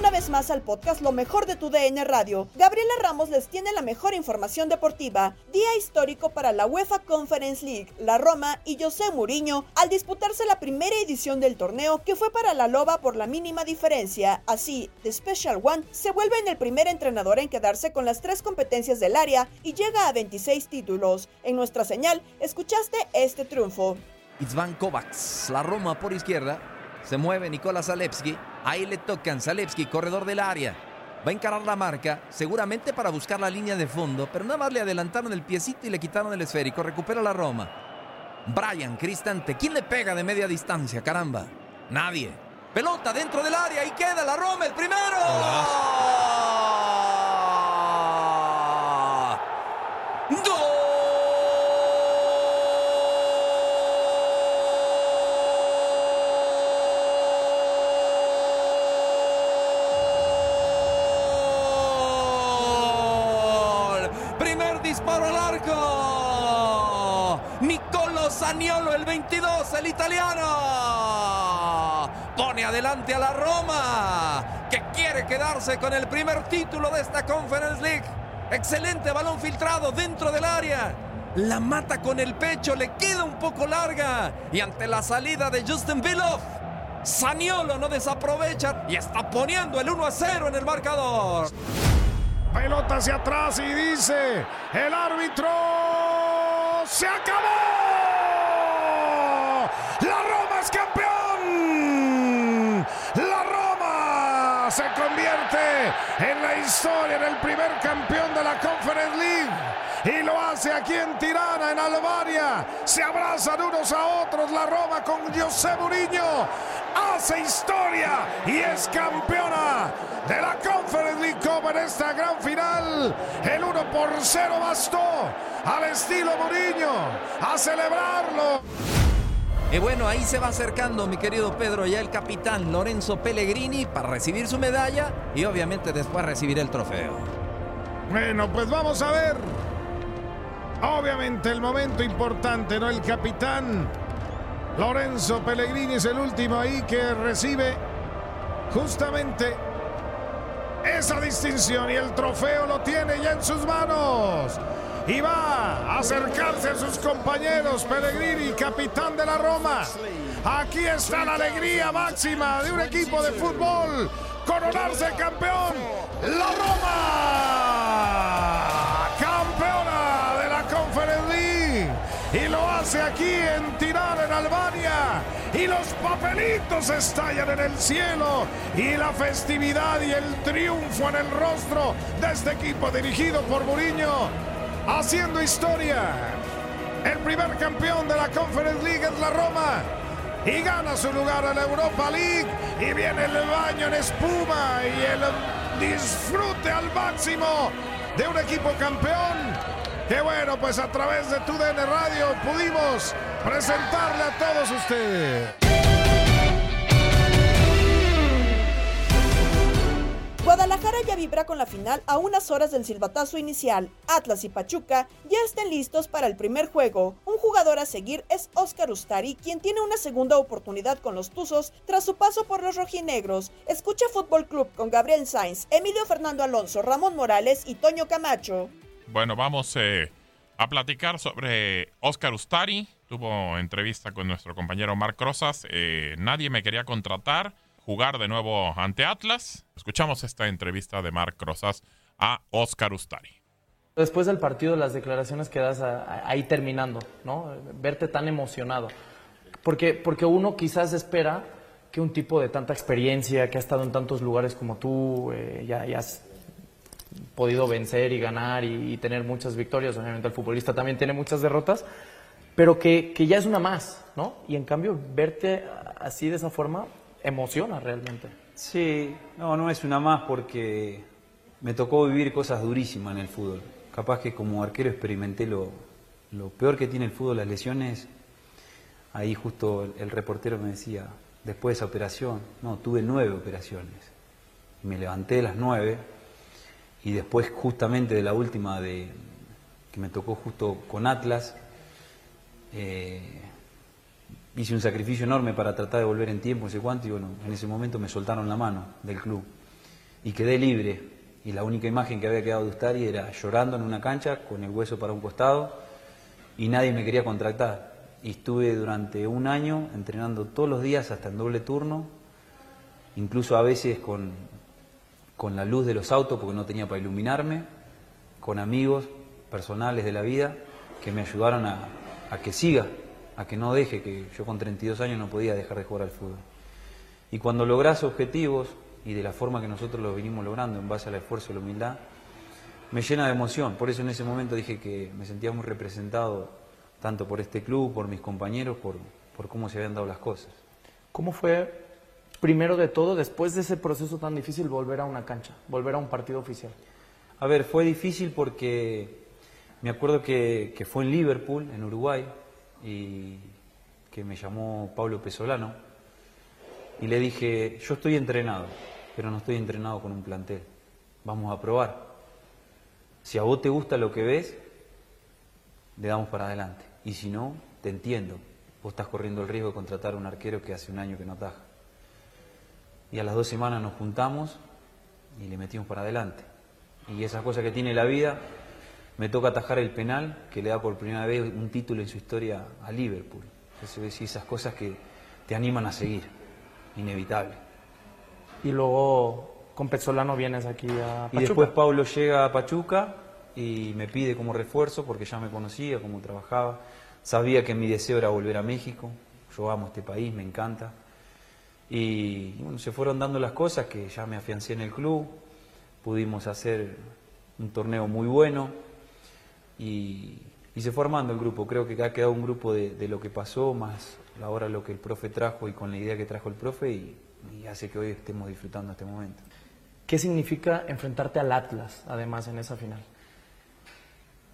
Una vez más al podcast Lo mejor de tu DN Radio. Gabriela Ramos les tiene la mejor información deportiva. Día histórico para la UEFA Conference League, la Roma y José Mourinho al disputarse la primera edición del torneo que fue para la Loba por la mínima diferencia. Así, The Special One se vuelve en el primer entrenador en quedarse con las tres competencias del área y llega a 26 títulos. En nuestra señal, escuchaste este triunfo. Itzvan Kovacs, la Roma por izquierda, se mueve Nicolás Zalewski. Ahí le tocan Zalewski, corredor del área. Va a encarar la marca, seguramente para buscar la línea de fondo, pero nada más le adelantaron el piecito y le quitaron el esférico. Recupera la Roma. Brian Cristante. ¿Quién le pega de media distancia? Caramba. Nadie. Pelota dentro del área y queda la Roma el primero. ¡Gol! Zaniolo, el 22, el italiano. Pone adelante a la Roma, que quiere quedarse con el primer título de esta Conference League. Excelente balón filtrado dentro del área. La mata con el pecho, le queda un poco larga. Y ante la salida de Justin Villoff, Saniolo no desaprovecha y está poniendo el 1 a 0 en el marcador. Pelota hacia atrás y dice el árbitro. ¡Se acabó! ¡La Roma es campeón! ¡La Se convierte en la historia, en el primer campeón de la Conference League! Y lo hace aquí en Tirana, en Albania. Se abrazan unos a otros la Roma con José Mourinho. Hace historia y es campeona de la Conference League Cup en esta gran final. El 1 por 0 bastó al estilo Mourinho a celebrarlo. Y bueno, ahí se va acercando mi querido Pedro, ya el capitán Lorenzo Pellegrini para recibir su medalla y obviamente después recibir el trofeo. Bueno, pues vamos a ver. Obviamente el momento importante, ¿no? El capitán Lorenzo Pellegrini es el último ahí que recibe justamente esa distinción y el trofeo lo tiene ya en sus manos. Y va a acercarse a sus compañeros Pellegrini, capitán de la Roma. Aquí está la alegría máxima de un equipo de fútbol. Coronarse campeón. La Roma. Campeona de la Conference. Y lo hace aquí en Tirana, en Albania. Y los papelitos estallan en el cielo. Y la festividad y el triunfo en el rostro de este equipo dirigido por Mourinho. Haciendo historia. El primer campeón de la Conference League es la Roma. Y gana su lugar en la Europa League. Y viene el baño en espuma y el disfrute al máximo de un equipo campeón. Que bueno, pues a través de tu DN Radio pudimos presentarle a todos ustedes. Guadalajara ya vibra con la final a unas horas del silbatazo inicial. Atlas y Pachuca ya estén listos para el primer juego. Un jugador a seguir es Oscar Ustari, quien tiene una segunda oportunidad con los Tuzos tras su paso por los rojinegros. Escucha Fútbol Club con Gabriel Sainz, Emilio Fernando Alonso, Ramón Morales y Toño Camacho. Bueno, vamos eh, a platicar sobre Oscar Ustari. Tuvo entrevista con nuestro compañero Marc Rosas. Eh, nadie me quería contratar, jugar de nuevo ante Atlas. Escuchamos esta entrevista de Marc Rosas a Oscar Ustari. Después del partido, las declaraciones que das ahí terminando, ¿no? Verte tan emocionado. Porque, porque uno quizás espera que un tipo de tanta experiencia, que ha estado en tantos lugares como tú, eh, ya, ya has podido vencer y ganar y, y tener muchas victorias. Obviamente el futbolista también tiene muchas derrotas, pero que, que ya es una más, ¿no? Y en cambio, verte así de esa forma emociona realmente. Sí, no, no es una más porque me tocó vivir cosas durísimas en el fútbol. Capaz que como arquero experimenté lo, lo peor que tiene el fútbol, las lesiones. Ahí justo el, reportero me decía, después de esa operación. No, tuve nueve operaciones. Me levanté de las nueve y después justamente de la última de, que me tocó justo con Atlas, eh, hice un sacrificio enorme para tratar de volver en tiempo, no sé cuánto, y bueno, en ese momento me soltaron la mano del club y quedé libre. Y la única imagen que había quedado de Ustari era llorando en una cancha con el hueso para un costado y nadie me quería contratar. Y estuve durante un año entrenando todos los días hasta en doble turno, incluso a veces con, con la luz de los autos porque no tenía para iluminarme, con amigos personales de la vida que me ayudaron a, a que siga, a que no deje, que yo con 32 años no podía dejar de jugar al fútbol. Y cuando logras objetivos, y de la forma que nosotros lo venimos logrando en base al esfuerzo y la humildad, me llena de emoción. Por eso en ese momento dije que me sentía muy representado tanto por este club, por mis compañeros, por, por cómo se habían dado las cosas. ¿Cómo fue, primero de todo, después de ese proceso tan difícil, volver a una cancha, volver a un partido oficial? A ver, fue difícil porque me acuerdo que, que fue en Liverpool, en Uruguay, y que me llamó Pablo Pesolano, y le dije, yo estoy entrenado, pero no estoy entrenado con un plantel. Vamos a probar. Si a vos te gusta lo que ves, le damos para adelante. Y si no, te entiendo. Vos estás corriendo el riesgo de contratar a un arquero que hace un año que no ataja. Y a las dos semanas nos juntamos y le metimos para adelante. Y esas cosas que tiene la vida, me toca atajar el penal que le da por primera vez un título en su historia a Liverpool. Entonces, esas cosas que te animan a seguir, inevitable. Y luego con Pezzolano vienes aquí a Pachuca. Y después Pablo llega a Pachuca y me pide como refuerzo porque ya me conocía, cómo trabajaba. Sabía que mi deseo era volver a México. Yo amo este país, me encanta. Y bueno, se fueron dando las cosas que ya me afiancé en el club. Pudimos hacer un torneo muy bueno y, y se fue armando el grupo. Creo que ha quedado un grupo de, de, lo que pasó, más ahora lo que el profe trajo y con la idea que trajo el profe y, y hace que hoy estemos disfrutando este momento. ¿Qué significa enfrentarte al Atlas, además, en esa final?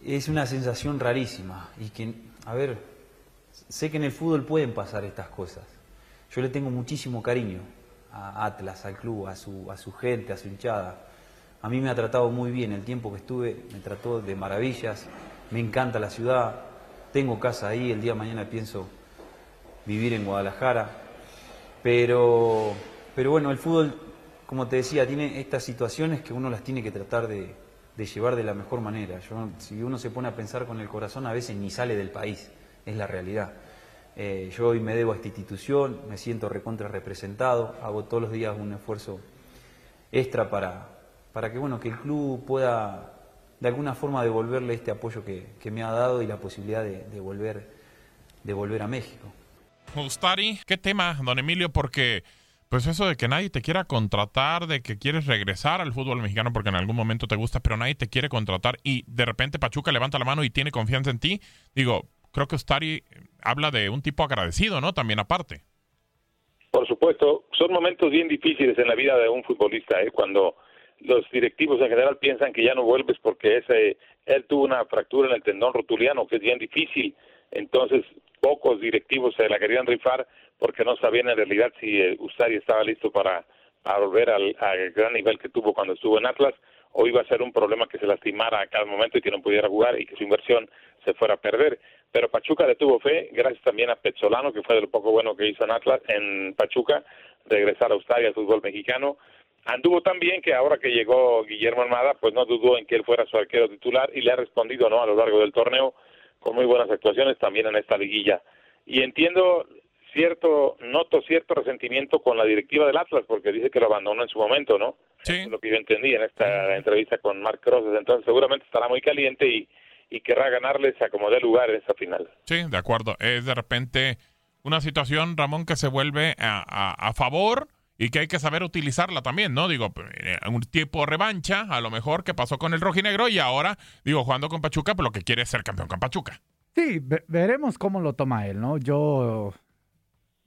Es una sensación rarísima y que, a ver, sé que en el fútbol pueden pasar estas cosas. Yo le tengo muchísimo cariño a Atlas, al club, a su, a su gente, a su hinchada. A mí me ha tratado muy bien el tiempo que estuve, me trató de maravillas, me encanta la ciudad, tengo casa ahí, el día de mañana pienso vivir en Guadalajara, pero, pero bueno, el fútbol, como te decía, tiene estas situaciones que uno las tiene que tratar de, llevar de la mejor manera. Si uno se pone a pensar con el corazón, a veces ni sale del país, es la realidad. Eh, yo hoy me debo a esta institución, me siento recontra representado, hago todos los días un esfuerzo extra para, para que, bueno, que el club pueda de alguna forma devolverle este apoyo que, que me ha dado y la posibilidad de, de, volver, de volver a México. Ustari, ¿qué tema, don Emilio? Porque pues eso de que nadie te quiera contratar, de que quieres regresar al fútbol mexicano porque en algún momento te gusta, pero nadie te quiere contratar y de repente Pachuca levanta la mano y tiene confianza en ti, digo, creo que Ustari habla de un tipo agradecido, ¿no? También aparte. Por supuesto, son momentos bien difíciles en la vida de un futbolista, ¿eh? cuando los directivos en general piensan que ya no vuelves porque ese él tuvo una fractura en el tendón rotuliano que es bien difícil, entonces pocos directivos se la querían rifar porque no sabían en realidad si Ustari estaba listo para, volver al, gran nivel que tuvo cuando estuvo en Atlas o iba a ser un problema que se lastimara a cada momento y que no pudiera jugar y que su inversión se fuera a perder. Pero Pachuca le tuvo fe, gracias también a Pezzolano, que fue de lo poco bueno que hizo en Atlas, en Pachuca, regresar a Ustari al fútbol mexicano. Anduvo tan bien que ahora que llegó Guillermo Armada, pues no dudó en que él fuera su arquero titular y le ha respondido no a lo largo del torneo con muy buenas actuaciones también en esta liguilla. Y entiendo cierto, noto cierto resentimiento con la directiva del Atlas porque dice que lo abandonó en su momento, ¿no? Sí. Es lo que yo entendí en esta entrevista con Marc Rosas. Entonces seguramente estará muy caliente y, y querrá ganarles a como dé lugar en esa final. Sí, de acuerdo. Es de repente una situación, Ramón, que se vuelve a, a, a favor y que hay que saber utilizarla también, ¿no? Digo, un tipo revancha, a lo mejor que pasó con el rojinegro y ahora, digo, jugando con Pachuca, pues lo que quiere es ser campeón con Pachuca. Sí, veremos cómo lo toma él, ¿no? Yo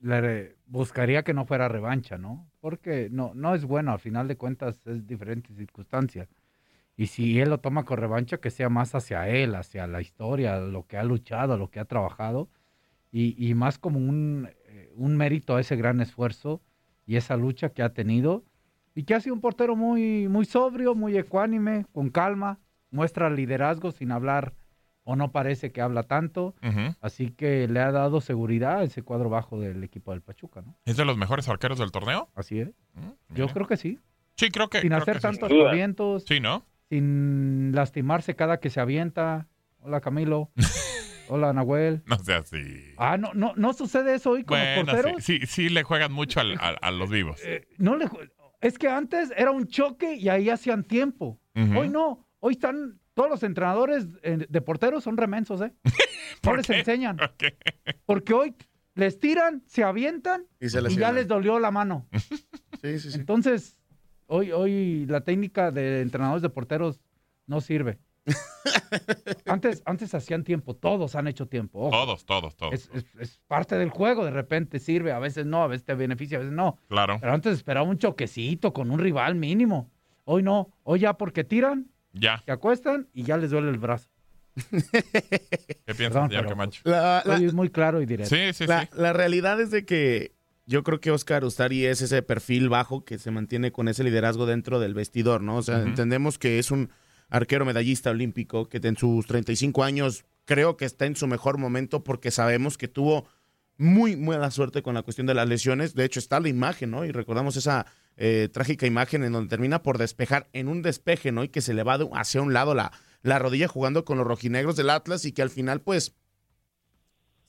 le buscaría que no fuera revancha, ¿no? Porque no, no es bueno, al final de cuentas es diferentes circunstancias. Y si él lo toma con revancha, que sea más hacia él, hacia la historia, lo que ha luchado, lo que ha trabajado, y, y más como un eh, un mérito a ese gran esfuerzo y esa lucha que ha tenido y que ha sido un portero muy, muy sobrio, muy ecuánime, con calma, muestra liderazgo sin hablar o no parece que habla tanto, así que le ha dado seguridad a ese cuadro bajo del equipo del Pachuca, ¿no? ¿Es de los mejores arqueros del torneo? Así es. Mm, Yo creo que sí. Sí, creo que. Sin creo hacer que sí. tantos duda. avientos, Sí, ¿no? sin lastimarse cada que se avienta. Hola Camilo. Hola Nahuel. No sea así. Ah, no, no, no sucede eso hoy con los Bueno, porteros. sí, sí, sí le juegan mucho al- al- a los vivos. Eh, no le, ju- es que antes era un choque y ahí hacían tiempo. Hoy no. Hoy están todos los entrenadores eh, de porteros son remensos, ¿eh? No ¿Por les qué? enseñan. ¿Por qué? Porque hoy les tiran, se avientan Y se y ya les dolió la mano. Sí, sí, sí. Entonces, hoy, hoy la técnica de entrenadores de porteros no sirve. antes, antes hacían tiempo, todos han hecho tiempo. ojo. Todos, todos, todos. Es, es- es parte del juego, de repente sirve, a veces no, a veces te beneficia, a veces no. Claro. Pero antes esperaba un choquecito con un rival mínimo. Hoy no, hoy ya porque tiran, Ya. se acuestan y ya les duele el brazo. ¿Qué piensas, Perdón, pero- Camacho? La, la- Hoy es muy claro y directo. Sí, sí, la- sí. la realidad es de que yo creo que Oscar Ustari es ese perfil bajo que se mantiene con ese liderazgo dentro del vestidor, ¿no? O sea, entendemos que es un arquero medallista olímpico que en sus 35 años creo que está en su mejor momento porque sabemos que tuvo muy mala suerte con la cuestión de las lesiones. De hecho, está la imagen, ¿no? Y recordamos esa eh, trágica imagen en donde termina por despejar en un despeje, ¿no? Y que se le va hacia un lado la, la rodilla jugando con los rojinegros del Atlas y que al final, pues,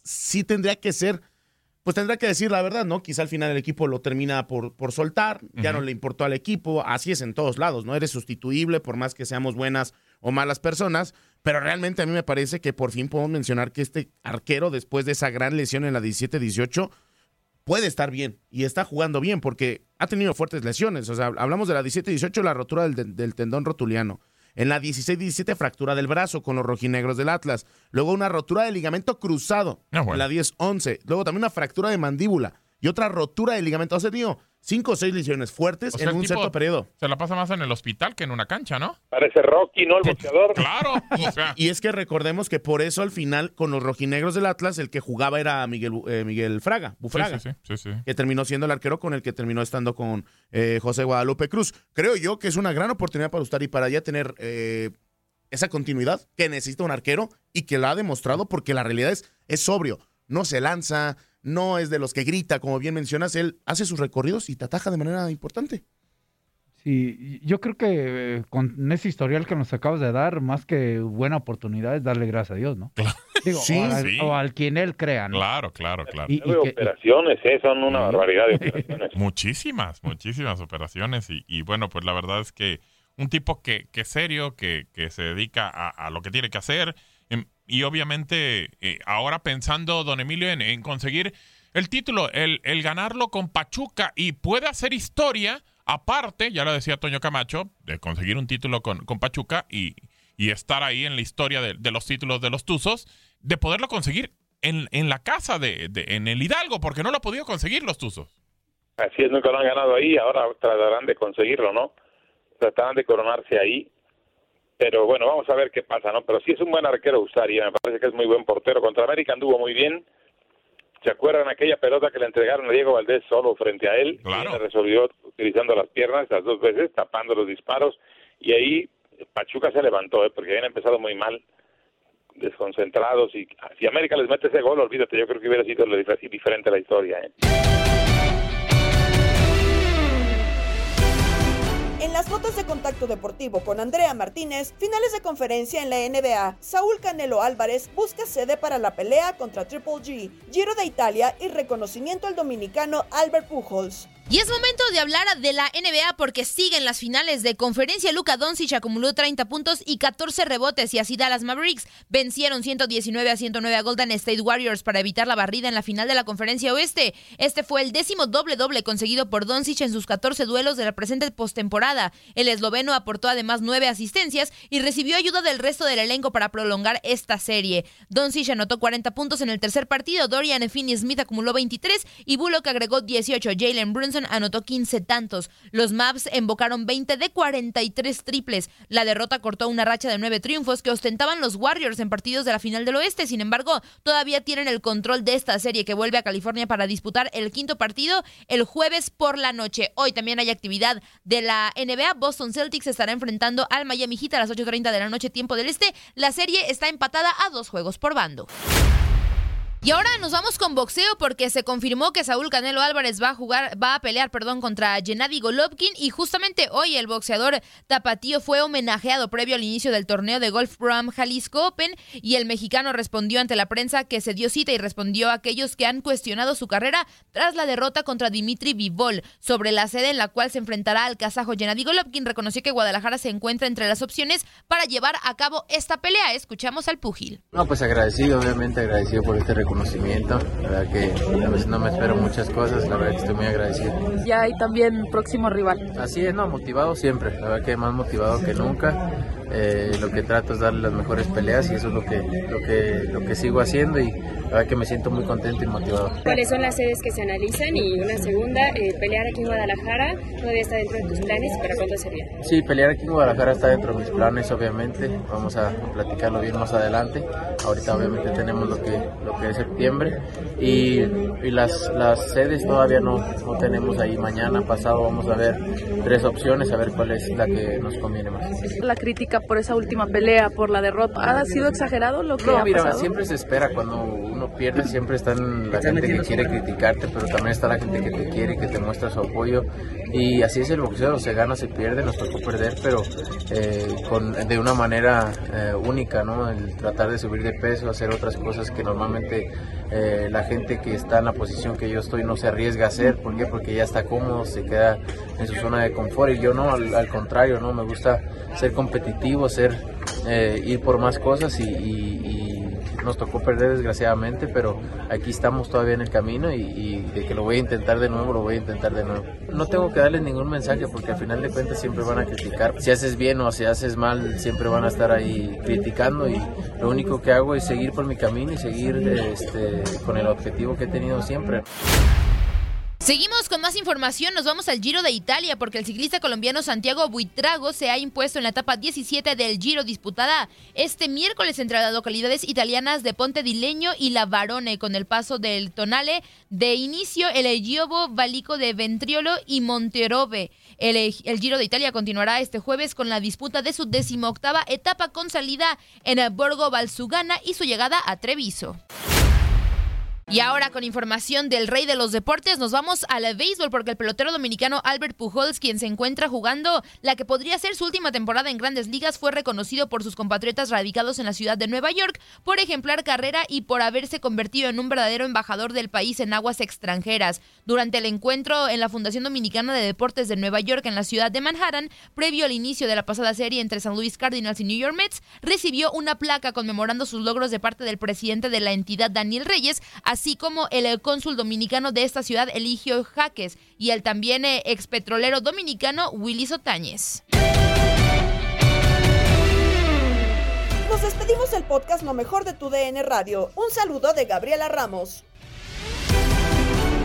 sí tendría que ser, pues tendría que decir la verdad, ¿no? Quizá al final el equipo lo termina por, por soltar, ya no le importó al equipo, así es en todos lados, ¿no? Eres sustituible por más que seamos buenas o malas personas, pero realmente a mí me parece que por fin podemos mencionar que este arquero, después de esa gran lesión en la 17-18, puede estar bien y está jugando bien porque ha tenido fuertes lesiones. O sea, hablamos de la 17-18, la rotura del, del tendón rotuliano. En la 16-17, fractura del brazo con los rojinegros del Atlas. Luego una rotura del ligamento cruzado Ah, bueno. en la 10-11. Luego también una fractura de mandíbula y otra rotura del ligamento. O sea, tío, cinco o seis lesiones fuertes O sea, en un cierto periodo. Se la pasa más en el hospital que en una cancha, ¿no? Parece Rocky, ¿no? El boxeador. Claro. O sea, Y es que recordemos que por eso al final con los rojinegros del Atlas el que jugaba era Miguel, Bu- eh, Miguel Fraga, Bufraga. sí, sí, sí, sí. que terminó siendo el arquero con el que terminó estando con eh, José Guadalupe Cruz. Creo yo que es una gran oportunidad para Ustari para ya tener eh, esa continuidad que necesita un arquero y que la ha demostrado porque la realidad es, es sobrio, no se lanza, no es de los que grita, como bien mencionas, él hace sus recorridos y te ataja de manera importante. Sí, yo creo que eh, con ese historial que nos acabas de dar, más que buena oportunidad es darle gracias a Dios, ¿no? Claro. Digo, Sí, o, al, sí. o al quien él crea, ¿no? Claro, claro, claro. Y- que- operaciones, ¿eh? Son una barbaridad de operaciones. Muchísimas, muchísimas operaciones. Y, y bueno, pues la verdad es que un tipo que, que es serio, que, que se dedica a, a lo que tiene que hacer. Y obviamente eh, ahora pensando, don Emilio, en, en conseguir el título, el, el ganarlo con Pachuca y puede hacer historia, aparte, ya lo decía Toño Camacho, de conseguir un título con, con Pachuca y, y estar ahí en la historia de, de los títulos de los Tuzos, de poderlo conseguir en, en la casa de, de- en el Hidalgo, porque no lo ha podido conseguir los Tuzos. Así es, nunca lo han ganado ahí, ahora tratarán de conseguirlo, ¿no? Tratarán de coronarse ahí. Pero bueno, vamos a ver qué pasa, ¿no? Pero sí es un buen arquero Ustari, me parece que es muy buen portero. Contra América anduvo muy bien. ¿Se acuerdan aquella pelota que le entregaron a Diego Valdés solo frente a él? Claro. Y él resolvió utilizando las piernas las dos veces, tapando los disparos. Y ahí Pachuca se levantó, ¿eh? porque habían empezado muy mal, desconcentrados. Y si América les mete ese gol, olvídate, yo creo que hubiera sido diferente la historia, ¿eh? Las notas de contacto deportivo con Andrea Martínez, finales de conferencia en la NBA, Saúl Canelo Álvarez busca sede para la pelea contra Triple G, Giro de Italia y reconocimiento al dominicano Albert Pujols. Y es momento de hablar de la NBA porque siguen las finales de conferencia. Luka Doncic acumuló 30 puntos y 14 rebotes y así Dallas Mavericks vencieron 119 a 109 a Golden State Warriors para evitar la barrida en la final de la conferencia oeste. Este fue el décimo doble doble conseguido por Doncic en sus 14 duelos de la presente postemporada. El esloveno aportó además 9 asistencias y recibió ayuda del resto del elenco para prolongar esta serie. Doncic anotó 40 puntos en el tercer partido, Dorian Finney-Smith acumuló 23 y Bullock agregó 18. Jalen Brunson Anotó 15 tantos. Los Mavs embocaron 20 de 43 triples. La derrota cortó una racha de nueve triunfos que ostentaban los Warriors en partidos de la final del oeste. Sin embargo, todavía tienen el control de esta serie que vuelve a California para disputar el quinto partido el jueves por la noche. Hoy también hay actividad de la NBA. Boston Celtics estará enfrentando al Miami Heat a las 8.30 de la noche, tiempo del este. La serie está empatada a dos juegos por bando. Y ahora nos vamos con boxeo porque se confirmó que Saúl Canelo Álvarez va a jugar, va a pelear, perdón, contra Gennady Golovkin y justamente hoy el boxeador tapatío fue homenajeado previo al inicio del torneo de Golf Pro Jalisco Open y el mexicano respondió ante la prensa que se dio cita y respondió a aquellos que han cuestionado su carrera tras la derrota contra Dimitri Vivol sobre la sede en la cual se enfrentará al kazajo Gennady Golovkin. Reconoció que Guadalajara se encuentra entre las opciones para llevar a cabo esta pelea. Escuchamos al púgil. No, pues agradecido, obviamente agradecido por este conocimiento. La verdad que a veces no me espero muchas cosas, la verdad que estoy muy agradecido. Ya hay también próximo rival. Así es, no, motivado siempre, la verdad que más motivado que nunca. Eh, lo que trato es darle las mejores peleas y eso es lo que, lo que, lo que sigo haciendo y la verdad que me siento muy contento y motivado. ¿Cuáles son las sedes que se analizan? Y una segunda, eh, pelear aquí en Guadalajara, ¿todavía está dentro de tus planes? ¿Para cuándo sería? Sí, pelear aquí en Guadalajara está dentro de mis planes, obviamente. Vamos a platicarlo bien más adelante. Ahorita obviamente tenemos lo que, lo que es septiembre y, y las, las sedes todavía no, no tenemos ahí. Mañana, pasado, vamos a ver tres opciones, a ver cuál es la que nos conviene más. La crítica por esa última pelea, por la derrota. ¿Ha sido exagerado lo que no, ha mira, pasado? siempre se espera cuando uno pierde, siempre está la gente que quiere criticarte, pero también está la gente que te quiere que te muestra su apoyo. Y así es el boxeo, se gana, se pierde, nos tocó perder, pero eh, con, de una manera eh, única, ¿no? El tratar de subir de peso, hacer otras cosas que normalmente eh, la gente que está en la posición que yo estoy no se arriesga a hacer. ¿Por qué? Porque ya está cómodo, se queda en su zona de confort y yo no, al, al contrario, ¿no? Me gusta ser competitivo, ser, eh, ir por más cosas y, y- y nos tocó perder desgraciadamente, pero aquí estamos todavía en el camino y, de que lo voy a intentar de nuevo, lo voy a intentar de nuevo. No tengo que darles ningún mensaje porque al final de cuentas siempre van a criticar. Si haces bien o si haces mal, siempre van a estar ahí criticando y lo único que hago es seguir por mi camino y seguir este, con el objetivo que he tenido siempre. Seguimos con más información, nos vamos al Giro de Italia porque el ciclista colombiano Santiago Buitrago se ha impuesto en la etapa 17 del Giro disputada este miércoles entre las localidades italianas de Ponte di Legno y La Varone con el paso del Tonale de inicio el Giovo Valico de Ventriolo y Monterove. El, el Giro de Italia continuará este jueves con la disputa de su decimoctava etapa con salida en el Borgo Valsugana y su llegada a Treviso. Y ahora con información del rey de los deportes nos vamos al béisbol porque el pelotero dominicano Albert Pujols, quien se encuentra jugando la que podría ser su última temporada en grandes ligas, fue reconocido por sus compatriotas radicados en la ciudad de Nueva York por ejemplar carrera y por haberse convertido en un verdadero embajador del país en aguas extranjeras. Durante el encuentro en la Fundación Dominicana de Deportes de Nueva York en la ciudad de Manhattan, previo al inicio de la pasada serie entre San Luis Cardinals y New York Mets, recibió una placa conmemorando sus logros de parte del presidente de la entidad, Daniel Reyes, así como el cónsul dominicano de esta ciudad, Eligio Jaques, y el también eh, expetrolero dominicano, Willy Sotáñez. Nos despedimos del podcast Lo mejor de tu DN Radio. Un saludo de Gabriela Ramos.